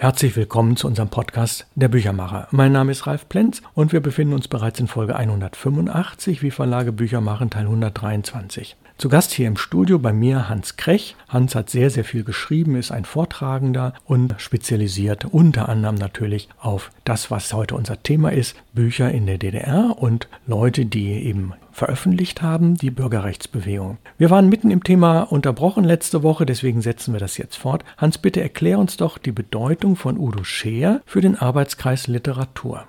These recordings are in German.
Herzlich willkommen zu unserem Podcast Der Büchermacher. Mein Name ist Ralf Plenz und wir befinden uns bereits in Folge 185 wie Verlage Bücher machen Teil 123. Zu Gast hier im Studio bei mir Hans Krech. Hans hat sehr, sehr viel geschrieben, ist ein Vortragender und spezialisiert unter anderem natürlich auf das, was heute unser Thema ist, Bücher in der DDR und Leute, die eben veröffentlicht haben, die Bürgerrechtsbewegung. Wir waren mitten im Thema unterbrochen letzte Woche, deswegen setzen wir das jetzt fort. Hans, bitte erklär uns doch die Bedeutung von Udo Scheer für den Arbeitskreis Literatur.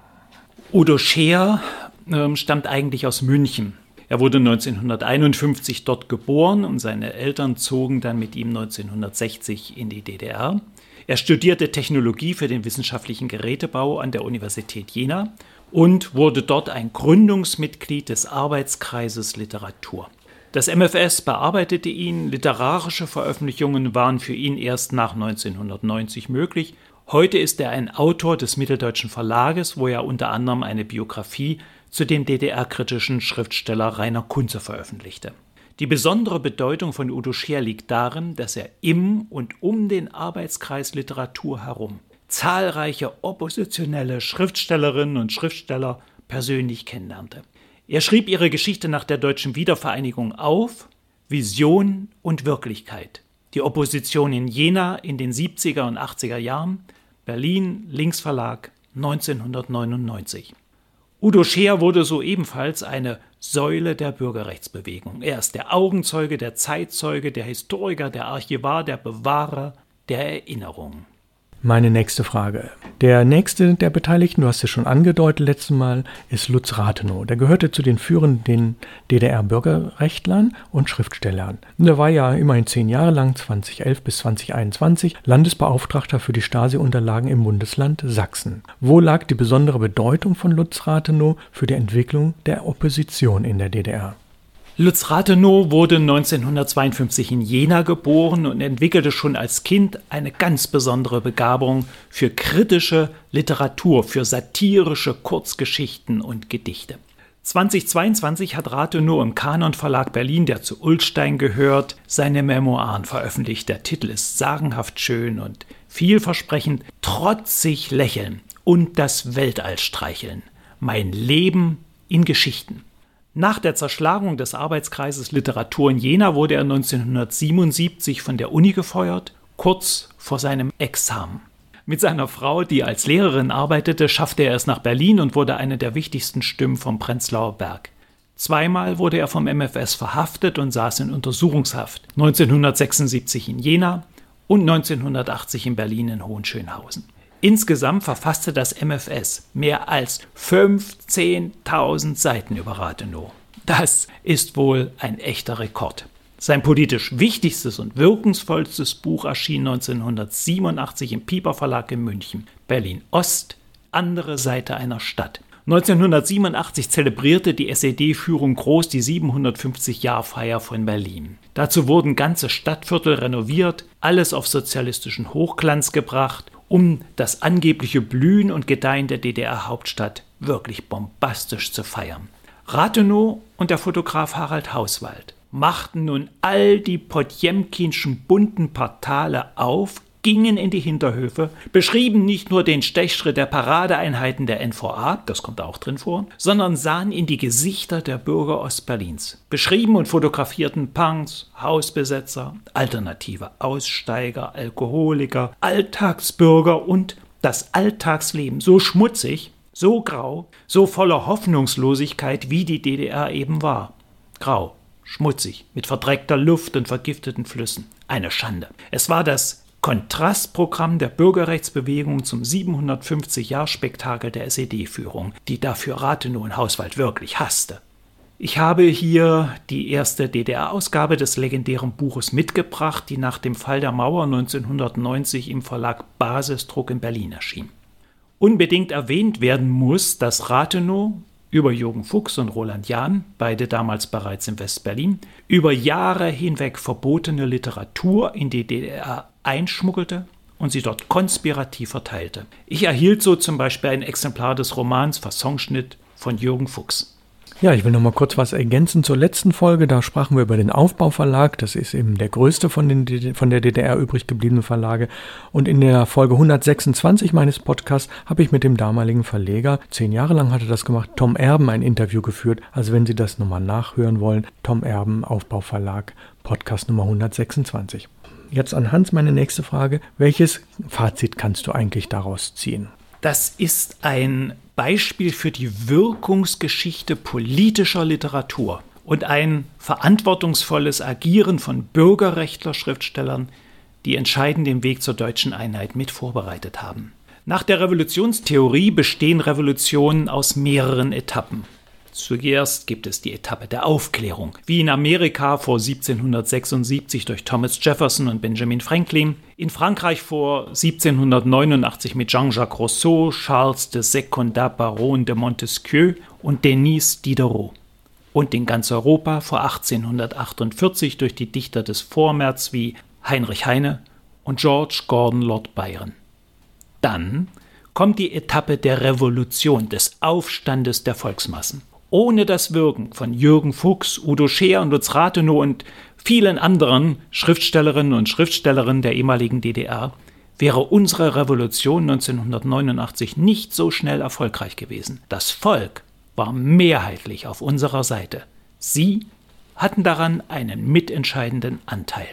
Udo Scheer äh, stammt eigentlich aus München. Er wurde 1951 dort geboren und seine Eltern zogen dann mit ihm 1960 in die DDR. Er studierte Technologie für den wissenschaftlichen Gerätebau an der Universität Jena und wurde dort ein Gründungsmitglied des Arbeitskreises Literatur. Das MFS bearbeitete ihn, literarische Veröffentlichungen waren für ihn erst nach 1990 möglich. Heute ist er ein Autor des Mitteldeutschen Verlages, wo er unter anderem eine Biografie zu dem DDR-kritischen Schriftsteller Rainer Kunze veröffentlichte. Die besondere Bedeutung von Udo Scheer liegt darin, dass er im und um den Arbeitskreis Literatur herum zahlreiche oppositionelle Schriftstellerinnen und Schriftsteller persönlich kennenlernte. Er schrieb ihre Geschichte nach der deutschen Wiedervereinigung auf, Vision und Wirklichkeit. Die Opposition in Jena in den 70er und 80er Jahren, Berlin, Linksverlag 1999. Udo Scheer wurde so ebenfalls eine Säule der Bürgerrechtsbewegung. Er ist der Augenzeuge, der Zeitzeuge, der Historiker, der Archivar, der Bewahrer der Erinnerungen. Meine nächste Frage. Der nächste der Beteiligten, du hast es schon angedeutet letztes Mal, ist Lutz Rathenow. Der gehörte zu den führenden DDR-Bürgerrechtlern und Schriftstellern. Und er war ja immerhin zehn Jahre lang, 2011 bis 2021, Landesbeauftragter für die Stasi-Unterlagen im Bundesland Sachsen. Wo lag die besondere Bedeutung von Lutz Rathenow für die Entwicklung der Opposition in der DDR? Lutz Rathenow wurde 1952 in Jena geboren und entwickelte schon als Kind eine ganz besondere Begabung für kritische Literatur, für satirische Kurzgeschichten und Gedichte. 2022 hat Rathenow im Kanon Verlag Berlin, der zu Ulstein gehört, seine Memoiren veröffentlicht. Der Titel ist sagenhaft schön und vielversprechend, trotzig lächeln und das Weltall streicheln. Mein Leben in Geschichten. Nach der Zerschlagung des Arbeitskreises Literatur in Jena wurde er 1977 von der Uni gefeuert, kurz vor seinem Examen. Mit seiner Frau, die als Lehrerin arbeitete, schaffte er es nach Berlin und wurde eine der wichtigsten Stimmen vom Prenzlauer Berg. Zweimal wurde er vom MFS verhaftet und saß in Untersuchungshaft. 1976 in Jena und 1980 in Berlin in Hohenschönhausen. Insgesamt verfasste das MFS mehr als 15.000 Seiten über Rathenow. Das ist wohl ein echter Rekord. Sein politisch wichtigstes und wirkungsvollstes Buch erschien 1987 im Pieper Verlag in München. Berlin Ost, andere Seite einer Stadt. 1987 zelebrierte die SED-Führung groß die 750-Jahr-Feier von Berlin. Dazu wurden ganze Stadtviertel renoviert, alles auf sozialistischen Hochglanz gebracht um das angebliche Blühen und Gedeihen der DDR-Hauptstadt wirklich bombastisch zu feiern. Rathenow und der Fotograf Harald Hauswald machten nun all die Potjemkinschen bunten Portale auf, gingen in die Hinterhöfe, beschrieben nicht nur den Stechschritt der Paradeeinheiten der NVA, das kommt auch drin vor, sondern sahen in die Gesichter der Bürger Ostberlins, beschrieben und fotografierten Punks, Hausbesetzer, alternative Aussteiger, Alkoholiker, Alltagsbürger und das Alltagsleben so schmutzig, so grau, so voller Hoffnungslosigkeit, wie die DDR eben war. Grau, schmutzig, mit verdreckter Luft und vergifteten Flüssen. Eine Schande. Es war das Kontrastprogramm der Bürgerrechtsbewegung zum 750-Jahr-Spektakel der SED-Führung, die dafür Rathenow und Hauswald wirklich hasste. Ich habe hier die erste DDR-Ausgabe des legendären Buches mitgebracht, die nach dem Fall der Mauer 1990 im Verlag Basisdruck in Berlin erschien. Unbedingt erwähnt werden muss, dass Rathenow über Jürgen Fuchs und Roland Jahn, beide damals bereits in West-Berlin, über Jahre hinweg verbotene Literatur in die DDR einschmuggelte und sie dort konspirativ verteilte. Ich erhielt so zum Beispiel ein Exemplar des Romans Fassonschnitt von Jürgen Fuchs. Ja, ich will noch mal kurz was ergänzen zur letzten Folge. Da sprachen wir über den Aufbauverlag. Das ist eben der größte von, den, von der DDR übrig gebliebenen Verlage. Und in der Folge 126 meines Podcasts habe ich mit dem damaligen Verleger, zehn Jahre lang hatte das gemacht, Tom Erben ein Interview geführt. Also wenn Sie das nochmal nachhören wollen, Tom Erben, Aufbauverlag, Podcast Nummer 126. Jetzt an Hans meine nächste Frage. Welches Fazit kannst du eigentlich daraus ziehen? Das ist ein Beispiel für die Wirkungsgeschichte politischer Literatur und ein verantwortungsvolles Agieren von Bürgerrechtler-Schriftstellern, die entscheidend den Weg zur deutschen Einheit mit vorbereitet haben. Nach der Revolutionstheorie bestehen Revolutionen aus mehreren Etappen. Zuerst gibt es die Etappe der Aufklärung, wie in Amerika vor 1776 durch Thomas Jefferson und Benjamin Franklin, in Frankreich vor 1789 mit Jean-Jacques Rousseau, Charles de Secondat Baron de Montesquieu und Denis Diderot. Und in ganz Europa vor 1848 durch die Dichter des Vormärz wie Heinrich Heine und George Gordon Lord Byron. Dann kommt die Etappe der Revolution, des Aufstandes der Volksmassen ohne das Wirken von Jürgen Fuchs, Udo Scheer und Lutz Rathenow und vielen anderen Schriftstellerinnen und Schriftstellerinnen der ehemaligen DDR wäre unsere Revolution 1989 nicht so schnell erfolgreich gewesen. Das Volk war mehrheitlich auf unserer Seite. Sie hatten daran einen mitentscheidenden Anteil.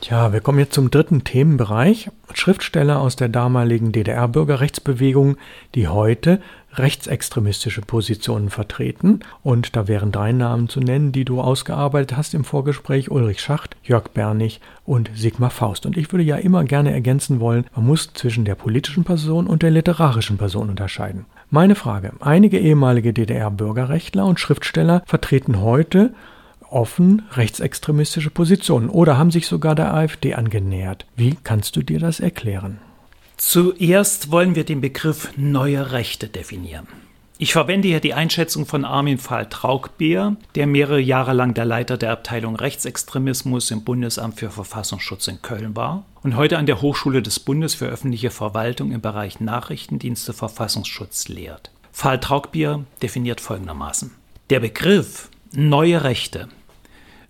Tja, wir kommen jetzt zum dritten Themenbereich. Schriftsteller aus der damaligen DDR-Bürgerrechtsbewegung, die heute rechtsextremistische Positionen vertreten. Und da wären drei Namen zu nennen, die du ausgearbeitet hast im Vorgespräch. Ulrich Schacht, Jörg Bernig und Sigmar Faust. Und ich würde ja immer gerne ergänzen wollen, man muss zwischen der politischen Person und der literarischen Person unterscheiden. Meine Frage. Einige ehemalige DDR-Bürgerrechtler und Schriftsteller vertreten heute offen rechtsextremistische Positionen oder haben sich sogar der AfD angenähert. Wie kannst du dir das erklären? Zuerst wollen wir den Begriff neue Rechte definieren. Ich verwende hier die Einschätzung von Armin Fahl-Traugbeer, der mehrere Jahre lang der Leiter der Abteilung Rechtsextremismus im Bundesamt für Verfassungsschutz in Köln war und heute an der Hochschule des Bundes für öffentliche Verwaltung im Bereich Nachrichtendienste Verfassungsschutz lehrt. Fahl-Traugbeer definiert folgendermaßen. Der Begriff neue Rechte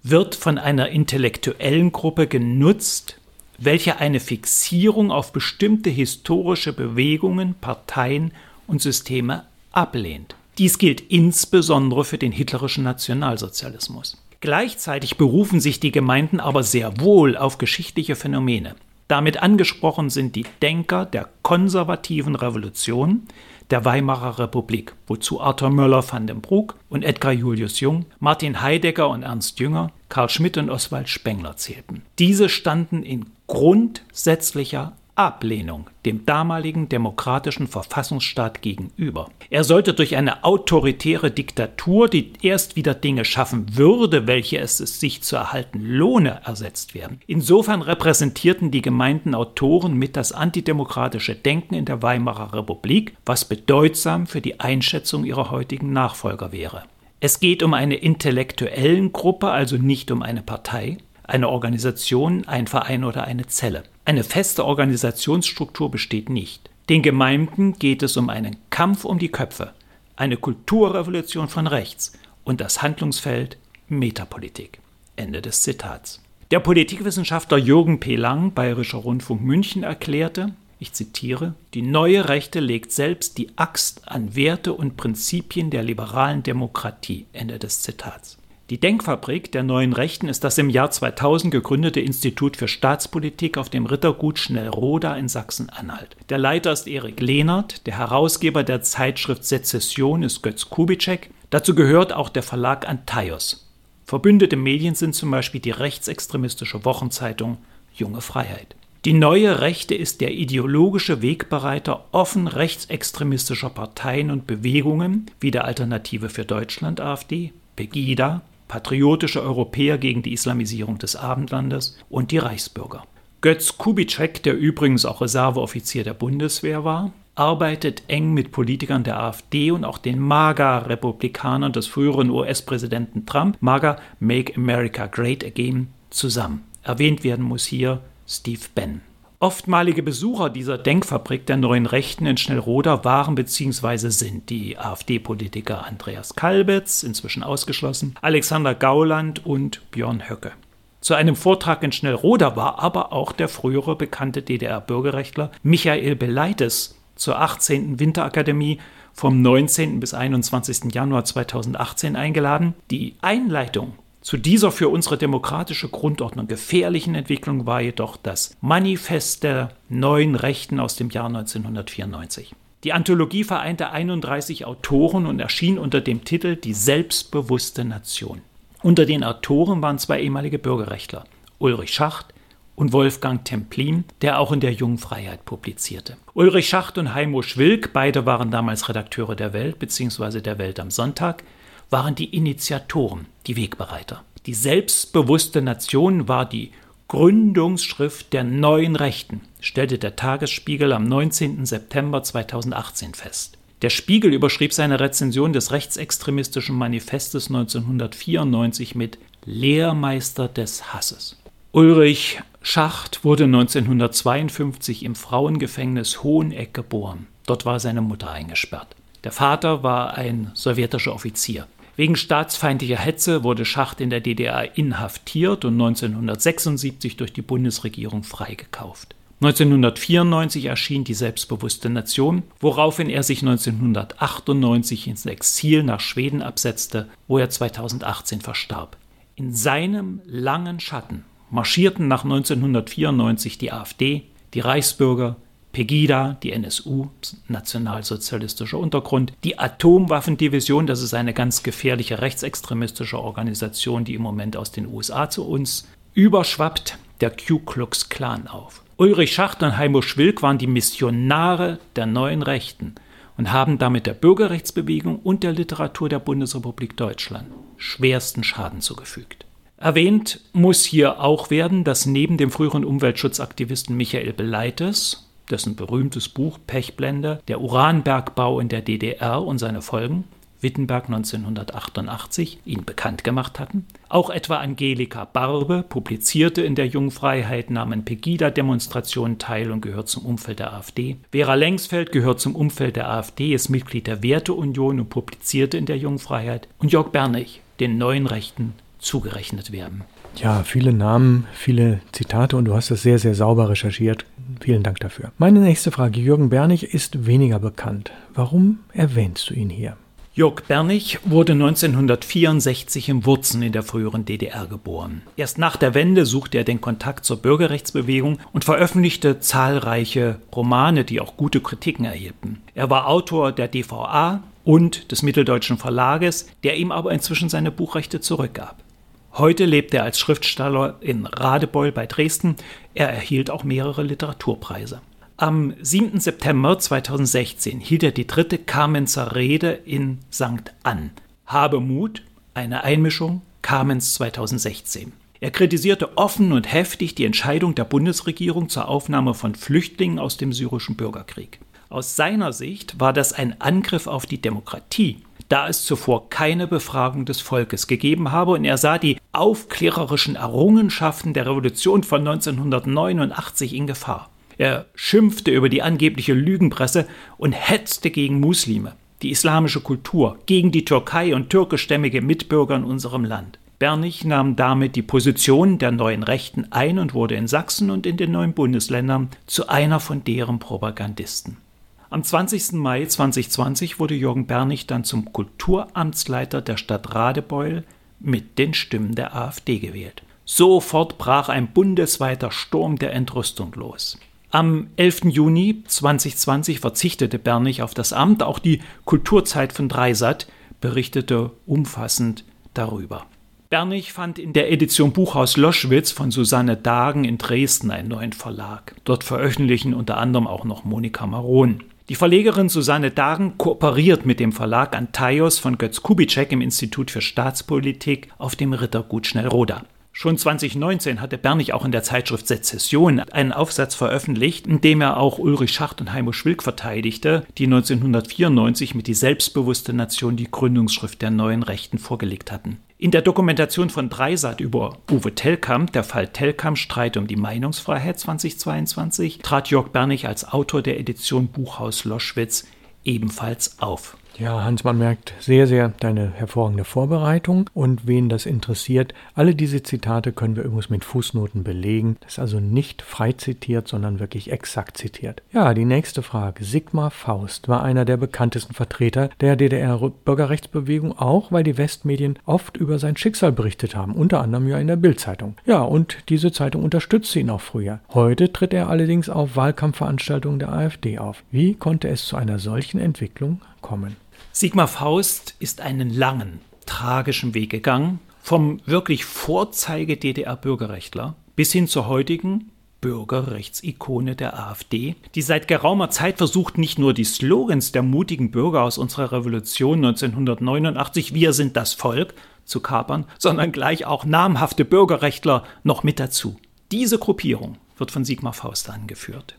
wird von einer intellektuellen Gruppe genutzt, welche eine Fixierung auf bestimmte historische Bewegungen, Parteien und Systeme ablehnt. Dies gilt insbesondere für den hitlerischen Nationalsozialismus. Gleichzeitig berufen sich die Gemeinden aber sehr wohl auf geschichtliche Phänomene. Damit angesprochen sind die Denker der konservativen Revolution, der Weimarer Republik, wozu Arthur Möller van den Broek und Edgar Julius Jung, Martin Heidegger und Ernst Jünger, Karl Schmidt und Oswald Spengler zählten. Diese standen in grundsätzlicher Ablehnung dem damaligen demokratischen Verfassungsstaat gegenüber. Er sollte durch eine autoritäre Diktatur, die erst wieder Dinge schaffen würde, welche es sich zu erhalten lohne, ersetzt werden. Insofern repräsentierten die gemeinten Autoren mit das antidemokratische Denken in der Weimarer Republik, was bedeutsam für die Einschätzung ihrer heutigen Nachfolger wäre. Es geht um eine intellektuellen Gruppe, also nicht um eine Partei, eine Organisation, ein Verein oder eine Zelle. Eine feste Organisationsstruktur besteht nicht. Den Gemeinden geht es um einen Kampf um die Köpfe, eine Kulturrevolution von rechts und das Handlungsfeld Metapolitik. Ende des Zitats. Der Politikwissenschaftler Jürgen P. Lang, Bayerischer Rundfunk München, erklärte, ich zitiere, die neue Rechte legt selbst die Axt an Werte und Prinzipien der liberalen Demokratie. Ende des Zitats. Die Denkfabrik der neuen Rechten ist das im Jahr 2000 gegründete Institut für Staatspolitik auf dem Rittergut Schnellroda in Sachsen-Anhalt. Der Leiter ist Erik Lehnert, der Herausgeber der Zeitschrift Sezession ist Götz Kubitschek. Dazu gehört auch der Verlag Antaios. Verbündete Medien sind zum Beispiel die rechtsextremistische Wochenzeitung Junge Freiheit. Die neue Rechte ist der ideologische Wegbereiter offen rechtsextremistischer Parteien und Bewegungen wie der Alternative für Deutschland AfD, Pegida, patriotische Europäer gegen die Islamisierung des Abendlandes und die Reichsbürger. Götz Kubitschek, der übrigens auch Reserveoffizier der Bundeswehr war, arbeitet eng mit Politikern der AfD und auch den MAGA-Republikanern des früheren US-Präsidenten Trump, MAGA Make America Great Again, zusammen. Erwähnt werden muss hier Steve Bannon. Oftmalige Besucher dieser Denkfabrik der neuen Rechten in Schnellroda waren bzw. sind die AfD-Politiker Andreas Kalbitz, inzwischen ausgeschlossen, Alexander Gauland und Björn Höcke. Zu einem Vortrag in Schnellroda war aber auch der frühere bekannte DDR-Bürgerrechtler Michael Beleites zur 18. Winterakademie vom 19. bis 21. Januar 2018 eingeladen. Die Einleitung zu dieser für unsere demokratische Grundordnung gefährlichen Entwicklung war jedoch das Manifest der neuen Rechten aus dem Jahr 1994. Die Anthologie vereinte 31 Autoren und erschien unter dem Titel Die selbstbewusste Nation. Unter den Autoren waren zwei ehemalige Bürgerrechtler, Ulrich Schacht und Wolfgang Templin, der auch in der Jungen Freiheit publizierte. Ulrich Schacht und Heimo Schwilk, beide waren damals Redakteure der Welt bzw. der Welt am Sonntag, waren die Initiatoren, die Wegbereiter. Die selbstbewusste Nation war die Gründungsschrift der neuen Rechten, stellte der Tagesspiegel am 19. September 2018 fest. Der Spiegel überschrieb seine Rezension des rechtsextremistischen Manifestes 1994 mit Lehrmeister des Hasses. Ulrich Schacht wurde 1952 im Frauengefängnis Hoheneck geboren. Dort war seine Mutter eingesperrt. Der Vater war ein sowjetischer Offizier. Wegen staatsfeindlicher Hetze wurde Schacht in der DDR inhaftiert und 1976 durch die Bundesregierung freigekauft. 1994 erschien die selbstbewusste Nation, woraufhin er sich 1998 ins Exil nach Schweden absetzte, wo er 2018 verstarb. In seinem langen Schatten marschierten nach 1994 die AfD, die Reichsbürger, Pegida, die NSU, nationalsozialistischer Untergrund, die Atomwaffendivision, das ist eine ganz gefährliche rechtsextremistische Organisation, die im Moment aus den USA zu uns überschwappt, der Ku Klux Klan auf. Ulrich Schacht und Heimo Schwilk waren die Missionare der neuen Rechten und haben damit der Bürgerrechtsbewegung und der Literatur der Bundesrepublik Deutschland schwersten Schaden zugefügt. Erwähnt muss hier auch werden, dass neben dem früheren Umweltschutzaktivisten Michael Beleites dessen berühmtes Buch Pechblende, der Uranbergbau in der DDR und seine Folgen, Wittenberg 1988 ihn bekannt gemacht hatten. Auch etwa Angelika Barbe publizierte in der Jungfreiheit nahmen Pegida-Demonstrationen teil und gehört zum Umfeld der AfD. Vera Lengsfeld gehört zum Umfeld der AfD, ist Mitglied der Werteunion und publizierte in der Jungfreiheit. Und Jörg Bernich, den neuen Rechten, zugerechnet werden. Ja, viele Namen, viele Zitate und du hast das sehr, sehr sauber recherchiert. Vielen Dank dafür. Meine nächste Frage. Jürgen Bernig ist weniger bekannt. Warum erwähnst du ihn hier? Jörg Bernig wurde 1964 in Wurzen in der früheren DDR geboren. Erst nach der Wende suchte er den Kontakt zur Bürgerrechtsbewegung und veröffentlichte zahlreiche Romane, die auch gute Kritiken erhielten. Er war Autor der DVA und des Mitteldeutschen Verlages, der ihm aber inzwischen seine Buchrechte zurückgab. Heute lebt er als Schriftsteller in Radebeul bei Dresden. Er erhielt auch mehrere Literaturpreise. Am 7. September 2016 hielt er die dritte Kamenzer Rede in St. Ann. Habe Mut, eine Einmischung, Kamenz 2016. Er kritisierte offen und heftig die Entscheidung der Bundesregierung zur Aufnahme von Flüchtlingen aus dem syrischen Bürgerkrieg. Aus seiner Sicht war das ein Angriff auf die Demokratie da es zuvor keine Befragung des Volkes gegeben habe und er sah die aufklärerischen Errungenschaften der Revolution von 1989 in Gefahr. Er schimpfte über die angebliche Lügenpresse und hetzte gegen Muslime, die islamische Kultur, gegen die Türkei und türkischstämmige Mitbürger in unserem Land. Bernig nahm damit die Position der neuen Rechten ein und wurde in Sachsen und in den neuen Bundesländern zu einer von deren Propagandisten. Am 20. Mai 2020 wurde Jürgen Bernig dann zum Kulturamtsleiter der Stadt Radebeul mit den Stimmen der AfD gewählt. Sofort brach ein bundesweiter Sturm der Entrüstung los. Am 11. Juni 2020 verzichtete Bernig auf das Amt. Auch die Kulturzeit von Dreisat berichtete umfassend darüber. Bernig fand in der Edition Buchhaus Loschwitz von Susanne Dagen in Dresden einen neuen Verlag. Dort veröffentlichen unter anderem auch noch Monika Maron. Die Verlegerin Susanne Dagen kooperiert mit dem Verlag Antaios von Götz Kubitschek im Institut für Staatspolitik auf dem Rittergut Schnellroda. Schon 2019 hatte Bernig auch in der Zeitschrift Sezession einen Aufsatz veröffentlicht, in dem er auch Ulrich Schacht und Heimo Schwilk verteidigte, die 1994 mit Die selbstbewusste Nation die Gründungsschrift der neuen Rechten vorgelegt hatten. In der Dokumentation von Dreisat über Uwe Tellkamp, der Fall Tellkamp, Streit um die Meinungsfreiheit 2022, trat Jörg Bernig als Autor der Edition Buchhaus Loschwitz ebenfalls auf. Ja, Hans, man merkt sehr, sehr deine hervorragende Vorbereitung und wen das interessiert, alle diese Zitate können wir übrigens mit Fußnoten belegen. Das ist also nicht frei zitiert, sondern wirklich exakt zitiert. Ja, die nächste Frage. Sigmar Faust war einer der bekanntesten Vertreter der DDR-Bürgerrechtsbewegung, auch weil die Westmedien oft über sein Schicksal berichtet haben, unter anderem ja in der Bildzeitung. Ja, und diese Zeitung unterstützte ihn auch früher. Heute tritt er allerdings auf Wahlkampfveranstaltungen der AfD auf. Wie konnte es zu einer solchen Entwicklung kommen? Sigmar Faust ist einen langen, tragischen Weg gegangen, vom wirklich Vorzeige-DDR-Bürgerrechtler bis hin zur heutigen Bürgerrechtsikone der AfD, die seit geraumer Zeit versucht, nicht nur die Slogans der mutigen Bürger aus unserer Revolution 1989, wir sind das Volk, zu kapern, sondern gleich auch namhafte Bürgerrechtler noch mit dazu. Diese Gruppierung wird von Sigmar Faust angeführt.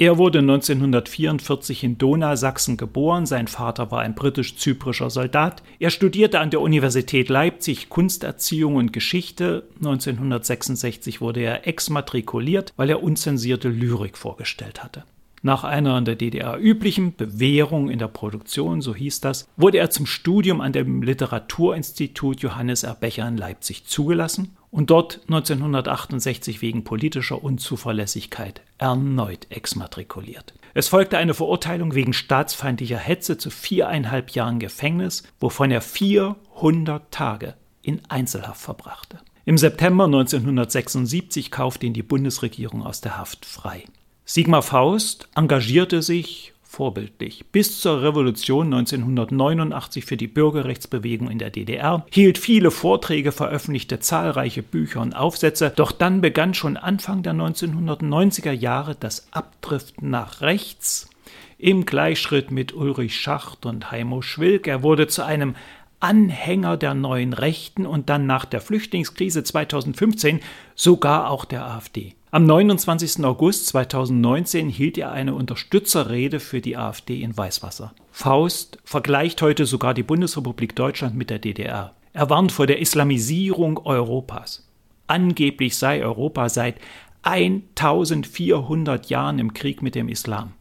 Er wurde 1944 in Donau-Sachsen geboren. Sein Vater war ein britisch-zyprischer Soldat. Er studierte an der Universität Leipzig Kunsterziehung und Geschichte. 1966 wurde er exmatrikuliert, weil er unzensierte Lyrik vorgestellt hatte. Nach einer in der DDR üblichen Bewährung in der Produktion, so hieß das, wurde er zum Studium an dem Literaturinstitut Johannes R. Becher in Leipzig zugelassen und dort 1968 wegen politischer Unzuverlässigkeit erneut exmatrikuliert. Es folgte eine Verurteilung wegen staatsfeindlicher Hetze zu viereinhalb Jahren Gefängnis, wovon er 400 Tage in Einzelhaft verbrachte. Im September 1976 kaufte ihn die Bundesregierung aus der Haft frei. Sigmar Faust engagierte sich vorbildlich bis zur Revolution 1989 für die Bürgerrechtsbewegung in der DDR, hielt viele Vorträge, veröffentlichte zahlreiche Bücher und Aufsätze, doch dann begann schon Anfang der 1990er Jahre das Abdriften nach rechts im Gleichschritt mit Ulrich Schacht und Heimo Schwilk. Er wurde zu einem Anhänger der neuen Rechten und dann nach der Flüchtlingskrise 2015 sogar auch der AfD. Am 29. August 2019 hielt er eine Unterstützerrede für die AfD in Weißwasser. Faust vergleicht heute sogar die Bundesrepublik Deutschland mit der DDR. Er warnt vor der Islamisierung Europas. Angeblich sei Europa seit 1400 Jahren im Krieg mit dem Islam.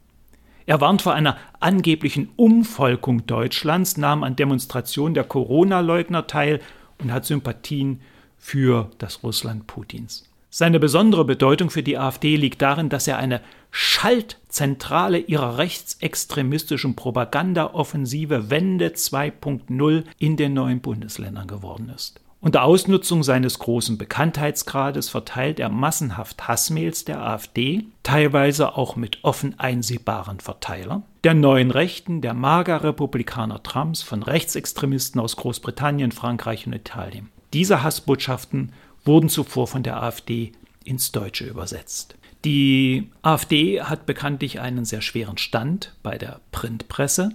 Er warnt vor einer angeblichen Umvolkung Deutschlands, nahm an Demonstrationen der Corona-Leugner teil und hat Sympathien für das Russland Putins. Seine besondere Bedeutung für die AfD liegt darin, dass er eine Schaltzentrale ihrer rechtsextremistischen Propagandaoffensive Wende 2.0 in den neuen Bundesländern geworden ist. Unter Ausnutzung seines großen Bekanntheitsgrades verteilt er massenhaft Hassmails der AfD, teilweise auch mit offen einsehbaren Verteilern, der neuen Rechten, der Mager-Republikaner Trumps, von Rechtsextremisten aus Großbritannien, Frankreich und Italien. Diese Hassbotschaften wurden zuvor von der AfD ins Deutsche übersetzt. Die AfD hat bekanntlich einen sehr schweren Stand bei der Printpresse.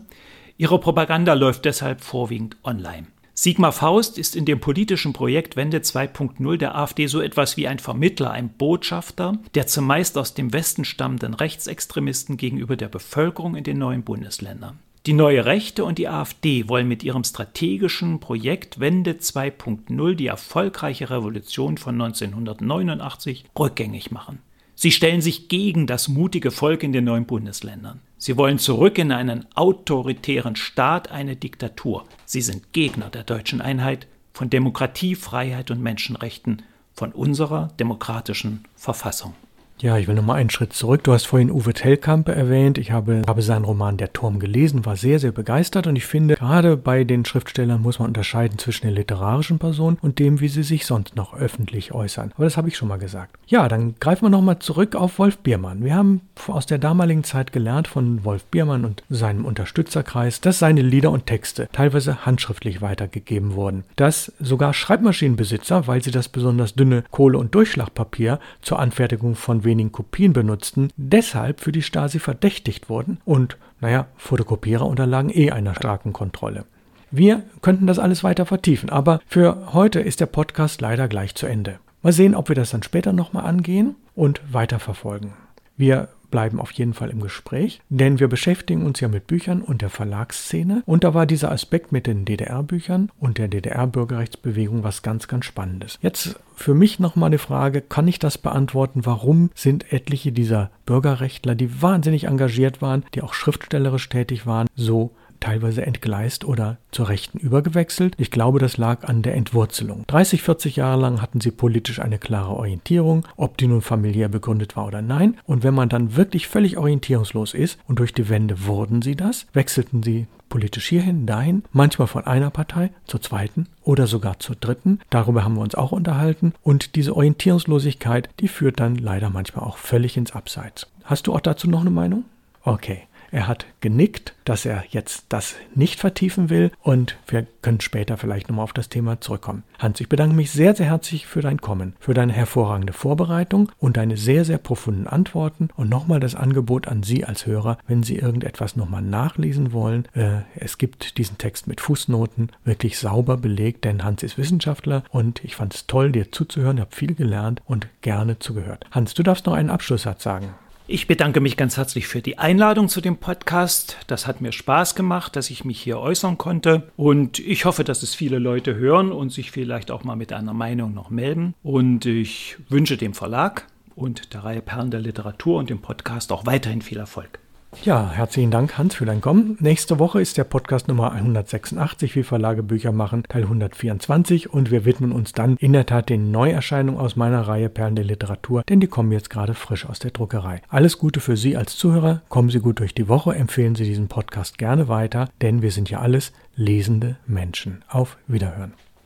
Ihre Propaganda läuft deshalb vorwiegend online. Sigmar Faust ist in dem politischen Projekt Wende 2.0 der AfD so etwas wie ein Vermittler, ein Botschafter der zumeist aus dem Westen stammenden Rechtsextremisten gegenüber der Bevölkerung in den neuen Bundesländern. Die neue Rechte und die AfD wollen mit ihrem strategischen Projekt Wende 2.0 die erfolgreiche Revolution von 1989 rückgängig machen. Sie stellen sich gegen das mutige Volk in den neuen Bundesländern. Sie wollen zurück in einen autoritären Staat, eine Diktatur. Sie sind Gegner der deutschen Einheit, von Demokratie, Freiheit und Menschenrechten, von unserer demokratischen Verfassung. Ja, ich will noch mal einen Schritt zurück. Du hast vorhin Uwe Tellkamp erwähnt. Ich habe, habe seinen Roman Der Turm gelesen, war sehr, sehr begeistert und ich finde, gerade bei den Schriftstellern muss man unterscheiden zwischen der literarischen Person und dem, wie sie sich sonst noch öffentlich äußern. Aber das habe ich schon mal gesagt. Ja, dann greifen wir noch mal zurück auf Wolf Biermann. Wir haben aus der damaligen Zeit gelernt von Wolf Biermann und seinem Unterstützerkreis, dass seine Lieder und Texte teilweise handschriftlich weitergegeben wurden. Dass sogar Schreibmaschinenbesitzer, weil sie das besonders dünne Kohle- und Durchschlagpapier zur Anfertigung von wenigen Kopien benutzten, deshalb für die Stasi verdächtigt wurden und, naja, Fotokopierer unterlagen eh einer starken Kontrolle. Wir könnten das alles weiter vertiefen, aber für heute ist der Podcast leider gleich zu Ende. Mal sehen, ob wir das dann später nochmal angehen und weiterverfolgen. Wir bleiben auf jeden Fall im Gespräch, denn wir beschäftigen uns ja mit Büchern und der Verlagsszene und da war dieser Aspekt mit den DDR-Büchern und der DDR-Bürgerrechtsbewegung was ganz, ganz Spannendes. Jetzt für mich nochmal eine Frage, kann ich das beantworten? Warum sind etliche dieser Bürgerrechtler, die wahnsinnig engagiert waren, die auch schriftstellerisch tätig waren, so teilweise entgleist oder zur Rechten übergewechselt. Ich glaube, das lag an der Entwurzelung. 30, 40 Jahre lang hatten sie politisch eine klare Orientierung, ob die nun familiär begründet war oder nein. Und wenn man dann wirklich völlig orientierungslos ist, und durch die Wende wurden sie das, wechselten sie politisch hierhin, dahin, manchmal von einer Partei zur zweiten oder sogar zur dritten. Darüber haben wir uns auch unterhalten. Und diese Orientierungslosigkeit, die führt dann leider manchmal auch völlig ins Abseits. Hast du auch dazu noch eine Meinung? Okay. Er hat genickt, dass er jetzt das nicht vertiefen will und wir können später vielleicht nochmal auf das Thema zurückkommen. Hans, ich bedanke mich sehr, sehr herzlich für dein Kommen, für deine hervorragende Vorbereitung und deine sehr, sehr profunden Antworten und nochmal das Angebot an Sie als Hörer, wenn Sie irgendetwas nochmal nachlesen wollen. Äh, es gibt diesen Text mit Fußnoten wirklich sauber belegt, denn Hans ist Wissenschaftler und ich fand es toll, dir zuzuhören, habe viel gelernt und gerne zugehört. Hans, du darfst noch einen Abschlusssatz sagen. Ich bedanke mich ganz herzlich für die Einladung zu dem Podcast. Das hat mir Spaß gemacht, dass ich mich hier äußern konnte. Und ich hoffe, dass es viele Leute hören und sich vielleicht auch mal mit einer Meinung noch melden. Und ich wünsche dem Verlag und der Reihe Perlen der Literatur und dem Podcast auch weiterhin viel Erfolg. Ja, herzlichen Dank, Hans, für dein Kommen. Nächste Woche ist der Podcast Nummer 186, wie Verlage Bücher machen, Teil 124 und wir widmen uns dann in der Tat den Neuerscheinungen aus meiner Reihe Perlen der Literatur, denn die kommen jetzt gerade frisch aus der Druckerei. Alles Gute für Sie als Zuhörer, kommen Sie gut durch die Woche, empfehlen Sie diesen Podcast gerne weiter, denn wir sind ja alles lesende Menschen. Auf Wiederhören.